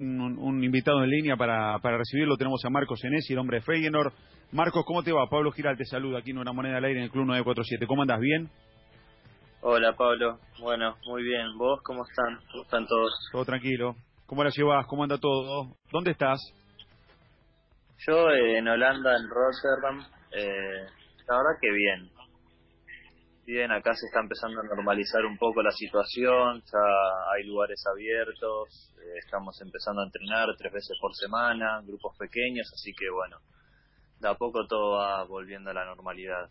un, un invitado en línea para, para recibirlo. Tenemos a Marcos Enesi, el hombre de Feyenoord. Marcos, ¿cómo te va? Pablo Giral te saluda aquí en Una Moneda al Aire en el Club 947. ¿Cómo andas? ¿Bien? Hola Pablo, bueno, muy bien. ¿Vos cómo están? ¿Cómo están todos? Todo tranquilo. ¿Cómo la llevas? ¿Cómo anda todo? ¿Dónde estás? Yo eh, en Holanda, en Rotterdam. Eh, la verdad que bien. Bien, acá se está empezando a normalizar un poco la situación, ya hay lugares abiertos, eh, estamos empezando a entrenar tres veces por semana, grupos pequeños, así que bueno, de a poco todo va volviendo a la normalidad.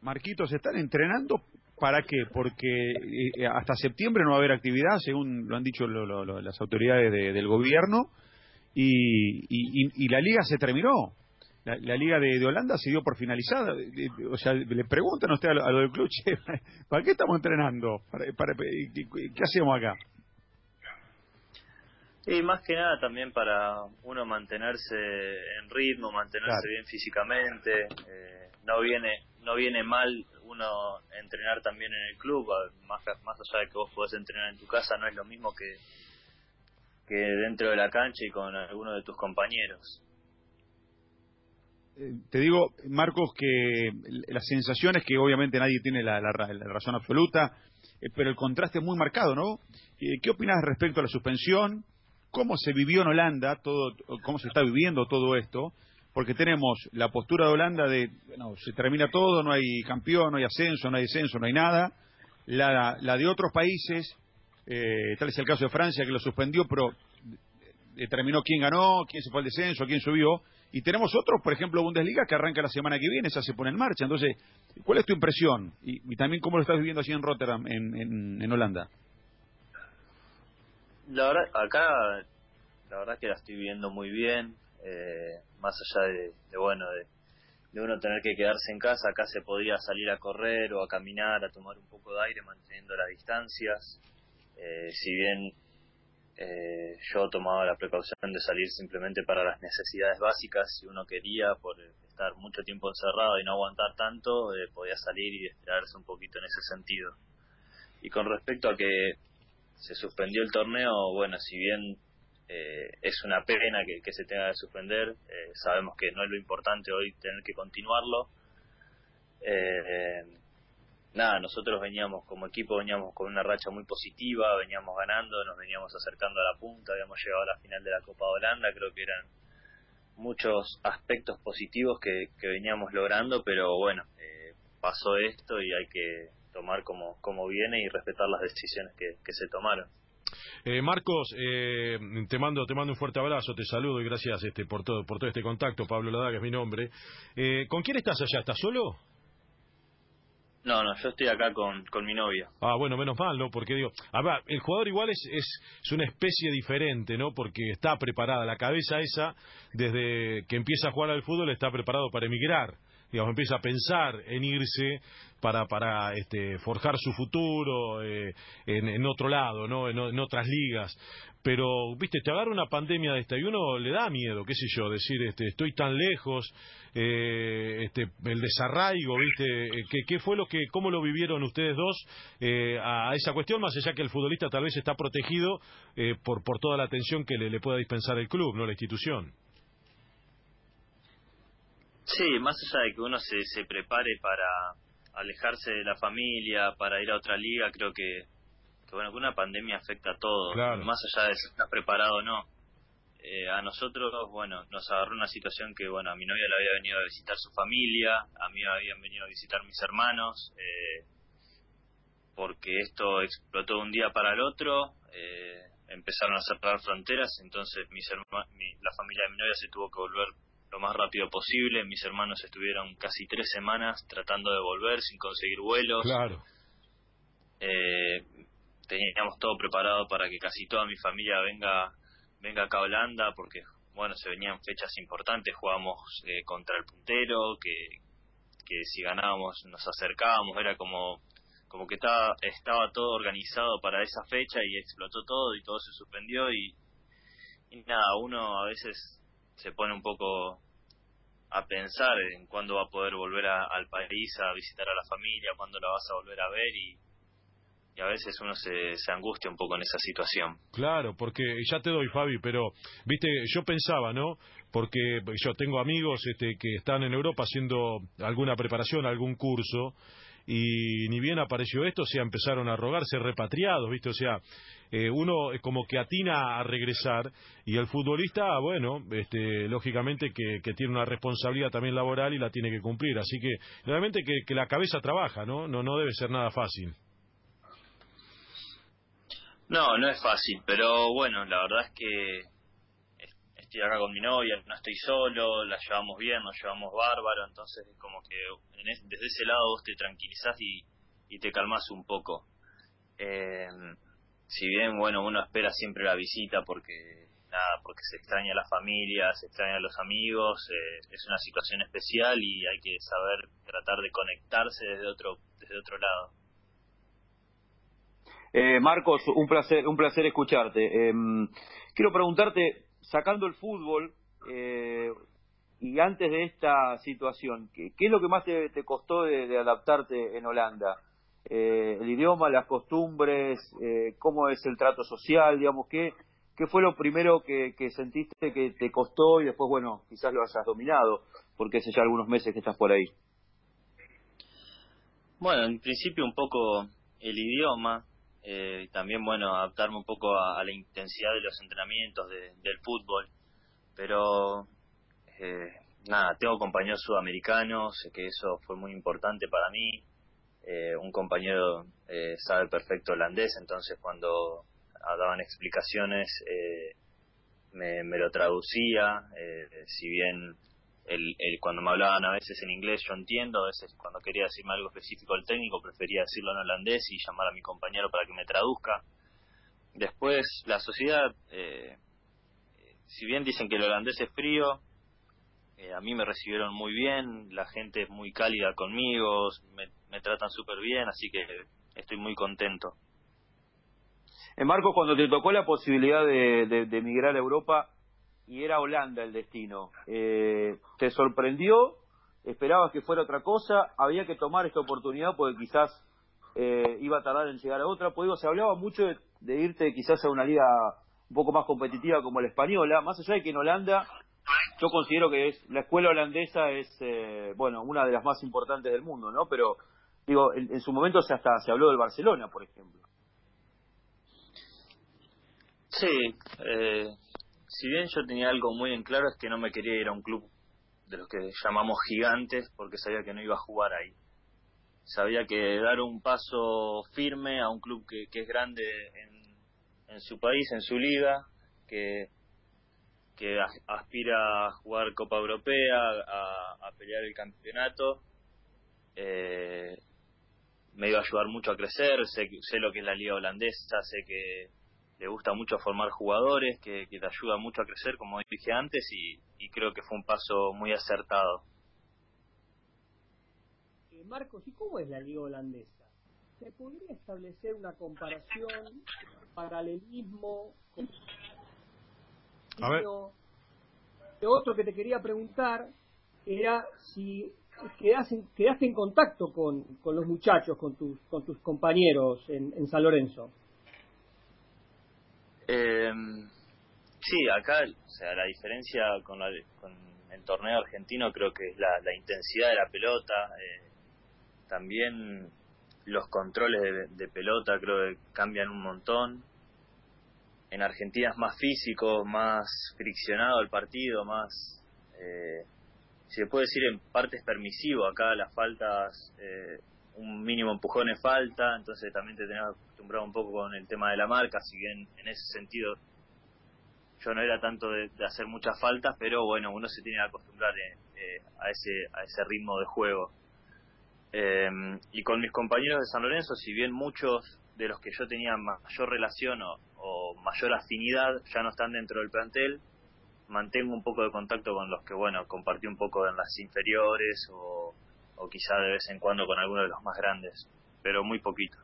Marquitos, ¿están entrenando para qué? Porque eh, hasta septiembre no va a haber actividad, según lo han dicho lo, las autoridades de, del gobierno, y, y, y la liga se terminó la, la Liga de, de, Holanda se dio por finalizada. O sea, le preguntan a usted a lo, a lo del club, che, ¿para qué estamos entrenando? ¿Para, para, qué, ¿Qué hacemos acá? Y más que nada también para uno mantenerse en ritmo, mantenerse claro. bien físicamente. Eh, no viene no viene mal uno entrenar también en el club, más, más allá de que vos podés entrenar en tu casa, no es lo mismo que, que dentro de la cancha y con alguno de tus compañeros te digo, Marcos, que las sensaciones que obviamente nadie tiene la, razón absoluta, eh, pero el contraste es muy marcado, ¿no? Eh, ¿Qué opinas respecto a la suspensión? ¿Cómo se vivió en Holanda, todo, cómo se está viviendo todo esto? Porque tenemos la postura de Holanda de, bueno, se termina todo, no hay campeón, no hay ascenso, no hay descenso, no hay nada. La, la de otros países, eh, tal es el caso de Francia, que lo suspendió, pero determinó quién ganó, quién se fue al descenso, quién subió y tenemos otros, por ejemplo, Bundesliga, que arranca la semana que viene, esa se pone en marcha. Entonces, ¿cuál es tu impresión? Y, también cómo lo estás viviendo así en Rotterdam, en, en, Holanda. La verdad, acá, la verdad que la estoy viviendo muy bien, eh, más allá de, bueno, de, de, uno tener que quedarse en casa, acá se podía salir a correr o a caminar, a tomar un poco de aire manteniendo las distancias. Eh, si bien eh, yo tomaba la precaución de salir simplemente para las necesidades básicas. Si uno quería, por estar mucho tiempo encerrado y no aguantar tanto, eh, podía salir y esperarse un poquito en ese sentido. Y con respecto a que se suspendió el torneo, bueno, si bien eh, es una pena que, se tenga que suspender, eh, sabemos que no es lo importante hoy tener que continuarlo. Eh, nada, nosotros veníamos como equipo, veníamos con una racha muy positiva, veníamos ganando, nos veníamos acercando a la punta, habíamos llegado a la final de la Copa de Holanda, creo que eran muchos aspectos positivos que, veníamos logrando, pero bueno, eh, pasó esto y hay que tomar como, viene y respetar las decisiones que, que se tomaron. Eh, Marcos, eh, te mando te mando un fuerte abrazo, te saludo y gracias este por todo por todo este contacto. Pablo Ladaga es mi nombre. Eh, ¿Con quién estás allá? ¿Estás solo? No, no, yo estoy acá con, con mi novia. Ah, bueno, menos mal, ¿no? Porque digo, a ver, el jugador igual es, es, es una especie diferente, ¿no? Porque está preparada, la cabeza esa, desde que empieza a jugar al fútbol, está preparado para emigrar. Digamos, empieza a pensar en irse para, para este, forjar su futuro eh, en, en, otro lado, ¿no? En, otras ligas. Pero, viste, te agarra una pandemia de esta y uno le da miedo, qué sé yo, decir, este, estoy tan lejos, eh, este, el desarraigo, viste, eh, ¿qué, ¿qué, fue lo que, cómo lo vivieron ustedes dos eh, a esa cuestión, más allá que el futbolista tal vez está protegido por, por toda la atención que le, le pueda dispensar el club, no la institución? Sí, más allá de que uno se, se prepare para alejarse de la familia, para ir a otra liga, creo que, que bueno, que una pandemia afecta a claro. más allá de si estás preparado o no. Eh, a nosotros, bueno, nos agarró una situación que, bueno, a mi novia le había venido a visitar su familia, a mí me habían venido a visitar mis hermanos, eh, porque esto explotó de un día para el otro, eh, empezaron a cerrar fronteras, entonces mis mi, la familia de mi novia se tuvo que volver lo más rápido posible. Mis hermanos estuvieron casi tres semanas tratando de volver sin conseguir vuelos. Claro. Eh, teníamos todo preparado para que casi toda mi familia venga venga acá a Holanda porque bueno se venían fechas importantes jugábamos eh, contra el puntero que que si ganábamos nos acercábamos era como como que estaba estaba todo organizado para esa fecha y explotó todo y todo se suspendió y, y nada uno a veces se pone un poco a pensar en cuándo va a poder volver a, al país a visitar a la familia, cuándo la vas a volver a ver y, a veces uno se, se angustia un poco en esa situación. Claro, porque ya te doy, Fabi, pero, viste, yo pensaba, ¿no? Porque yo tengo amigos este, que están en Europa haciendo alguna preparación, algún curso, y ni bien apareció esto, o sea, empezaron a rogarse repatriados, ¿viste? O sea, eh, uno es como que atina a regresar y el futbolista, bueno, este, lógicamente que, tiene una responsabilidad también laboral y la tiene que cumplir, así que realmente que, que la cabeza trabaja, ¿no? No, no debe ser nada fácil. No, no es fácil, pero bueno, la verdad es que estoy acá con mi novia, no estoy solo, la llevamos bien, nos llevamos bárbaro, entonces es como que desde ese lado vos te tranquilizás y, y te calmas un poco. Eh, si bien, bueno, uno espera siempre la visita porque nada, porque se extraña la familia, se extraña a los amigos, eh, es una situación especial y hay que saber tratar de conectarse desde otro desde otro lado. Eh, Marcos, un placer, un placer escucharte. Em, quiero preguntarte, sacando el fútbol eh, y antes de esta situación, ¿qué, es lo que más te, costó de, adaptarte en Holanda? Eh, el idioma, las costumbres, cómo es el trato social, digamos, ¿qué, qué fue lo primero que, que, sentiste que te costó y después, bueno, quizás lo hayas dominado, porque hace ya algunos meses que estás por ahí? Bueno, en principio un poco el idioma, eh, también bueno adaptarme un poco a, la intensidad de los entrenamientos del fútbol. Pero eh, nada tengo compañeros sudamericanos que eso fue muy importante para mí. Eh, un compañero eh, sabe perfecto holandés entonces cuando daban explicaciones me, me, lo traducía si bien el, cuando me hablaban a veces en inglés yo entiendo, a veces cuando quería decirme algo específico al técnico prefería decirlo en holandés y llamar a mi compañero para que me traduzca. Después, la sociedad, eh, si bien dicen que el holandés es frío, eh, a mí me recibieron muy bien, la gente es muy cálida conmigo, me, tratan súper bien, así que estoy muy contento. En eh, Marco, cuando te tocó la posibilidad de, de emigrar a Europa, y era Holanda el destino. Eh, ¿Te sorprendió? ¿Esperabas que fuera otra cosa? ¿Había que tomar esta oportunidad porque quizás eh, iba a tardar en llegar a otra? Pues se hablaba mucho de, irte quizás a una liga un poco más competitiva como la española, más allá de que en Holanda yo considero que es la escuela holandesa es eh, bueno una de las más importantes del mundo, ¿no? Pero digo, en, en su momento se hasta se habló del Barcelona, por ejemplo. Sí, eh, si bien yo tenía algo muy en claro es que no me quería ir a un club de los que llamamos gigantes porque sabía que no iba a jugar ahí. Sabía que dar un paso firme a un club que, es grande en, su país, en su liga, que, que aspira a jugar Copa Europea, a, pelear el campeonato, eh, me iba a ayudar mucho a crecer, sé, sé lo que es la liga holandesa, sé que le gusta mucho formar jugadores, que, te ayuda mucho a crecer, como dije antes, y, creo que fue un paso muy acertado. Eh, Marcos, ¿y cómo es la liga holandesa? ¿Se podría establecer una comparación, paralelismo? Con... A ver. Lo otro que te quería preguntar era si quedaste, quedaste en contacto con, con los muchachos, con tus, con tus compañeros en, en San Lorenzo. Eh, sí, acá, o sea, la diferencia con, con el torneo argentino creo que es la, intensidad de la pelota, eh, también los controles de, pelota creo que cambian un montón. En Argentina es más físico, más friccionado el partido, más, eh, se puede decir en partes permisivo, acá las faltas, eh, un mínimo empujón es falta, entonces también te tenés acostumbrado un poco con el tema de la marca, si bien en ese sentido yo no era tanto de, hacer muchas faltas, pero bueno, uno se tiene que acostumbrar eh, eh, a, ese, a ese ritmo de juego. Eh, y con mis compañeros de San Lorenzo, si bien muchos de los que yo tenía mayor relación o, o mayor afinidad ya no están dentro del plantel, mantengo un poco de contacto con los que, bueno, compartí un poco en las inferiores o, o quizá de vez en cuando con alguno de los más grandes, pero muy poquito.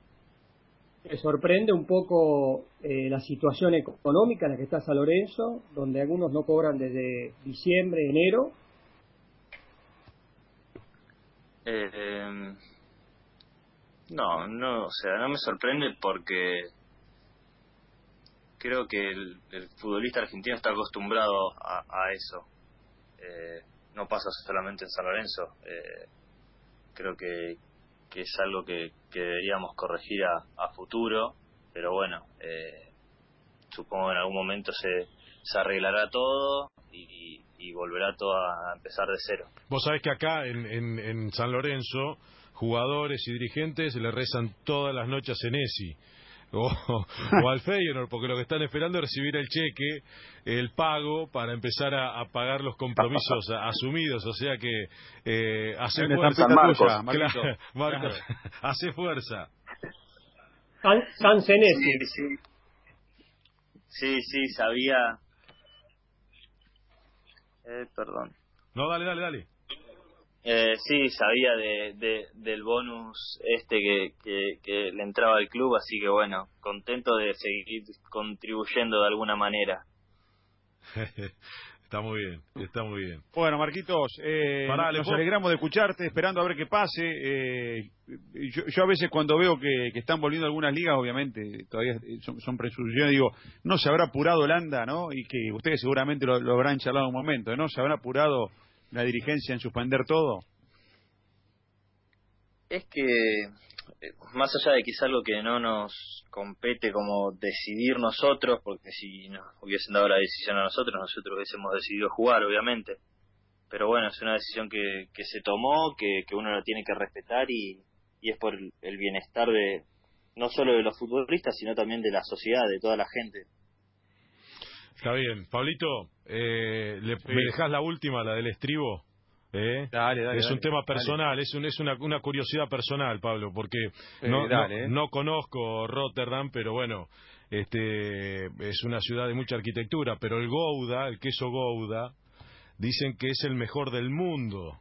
¿Te sorprende un poco eh, la situación económica en la que está San Lorenzo, donde algunos no cobran desde diciembre, enero? Eh, No, no, o sea, no me sorprende porque creo que el, futbolista argentino está acostumbrado a, eso. Eh, no pasa solamente en San Lorenzo. Eh, creo que, que es algo que, deberíamos corregir a, futuro, pero bueno, eh, supongo que en algún momento se, se arreglará todo y, volverá todo a empezar de cero. Vos sabés que acá en, en, en San Lorenzo, jugadores y dirigentes le rezan todas las noches en ESI o, al Feyenoord, porque lo que están esperando es recibir el cheque, el pago, para empezar a, pagar los compromisos asumidos. O sea que eh, hace fuerza. Marcos, hace fuerza. San, sí, sí. sí, sabía. Eh, perdón. No, dale, dale, dale. Eh, sí, sabía de, del bonus este que, que, le entraba al club, así que bueno, contento de seguir contribuyendo de alguna manera. está muy bien, está muy bien. Bueno, Marquitos, eh, nos alegramos de escucharte, esperando a ver qué pase. Eh, yo, a veces cuando veo que, están volviendo algunas ligas, obviamente, todavía son, son presunciones, digo, no se habrá apurado Holanda, ¿no? Y que ustedes seguramente lo, lo habrán charlado un momento, ¿no? Se habrá apurado la dirigencia en suspender todo? Es que, eh, más allá de que es algo que no nos compete como decidir nosotros, porque si nos hubiesen dado la decisión a nosotros, nosotros hubiésemos decidido jugar, obviamente. Pero bueno, es una decisión que, que se tomó, que, uno la tiene que respetar y, y es por el bienestar de no solo de los futbolistas, sino también de la sociedad, de toda la gente. Está bien. Pablito, eh, ¿le, ¿me dejás la última, la del estribo? ¿Eh? Dale, dale, es un tema personal, es, un, es una, una, curiosidad personal, Pablo, porque no, no, conozco Rotterdam, pero bueno, este es una ciudad de mucha arquitectura, pero el Gouda, el queso Gouda, dicen que es el mejor del mundo.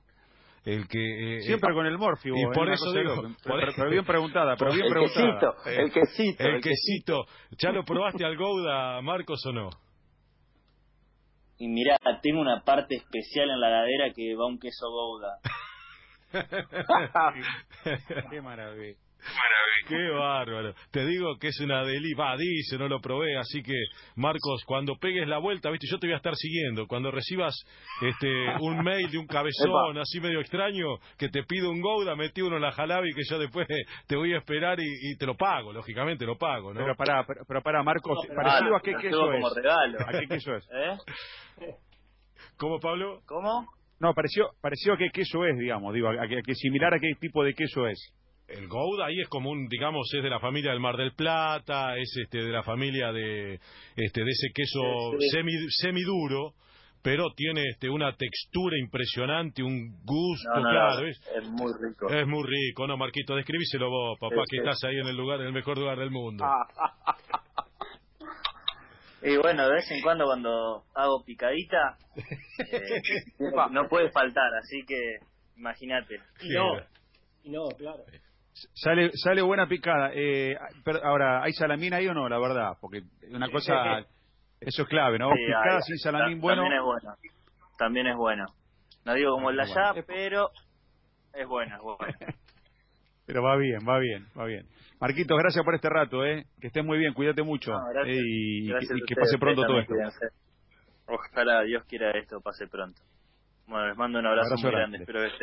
El que, eh, Siempre con el morfio. Y por eso digo, pero, bien preguntada, pero bien el preguntada. Quesito, el quesito, el, quesito. ¿Ya lo probaste al Gouda, Marcos, o no? Y mira, tengo una parte especial en la ladera que va un queso gouda. Qué maravilla. Qué bárbaro. Te digo que es una deli, va, dice, no lo probé, así que Marcos, cuando pegues la vuelta, viste, yo te voy a estar siguiendo. Cuando recibas este un mail de un cabezón así medio extraño que te pide un Gouda, metí uno en la jalabi que yo después te voy a esperar y, te lo pago, lógicamente lo pago, ¿no? Pero para, pero, para Marcos, parecido a qué queso es. ¿A qué queso es? ¿Eh? ¿Cómo, Pablo? ¿Cómo? No, pareció, pareció a qué queso es, digamos, digo, a, que similar a qué tipo de queso es. El Gouda ahí es como un, digamos, es de la familia del Mar del Plata, es este de la familia de este de ese queso semi semiduro, pero tiene este una textura impresionante, un gusto, claro, es, es, muy rico. Es muy rico, no, Marquito, describíselo vos, papá, que estás ahí en el lugar, en el mejor lugar del mundo. Y bueno, de vez en cuando cuando hago picadita, eh, no puede faltar, así que imagínate. No, no, claro. Sale, sale buena picada. Eh, ahora, ¿hay salamín ahí o no? La verdad, porque una cosa, eso es clave, ¿no? picada sin salamín bueno. También es bueno. También es bueno. No digo como el de allá, pero es bueno, es bueno. pero va bien, va bien, va bien. Marquitos, gracias por este rato, ¿eh? Que estés muy bien, cuídate mucho. Eh, y, que, pase pronto todo esto. Ojalá Dios quiera esto pase pronto. Bueno, les mando un abrazo, muy grande. Espero que estén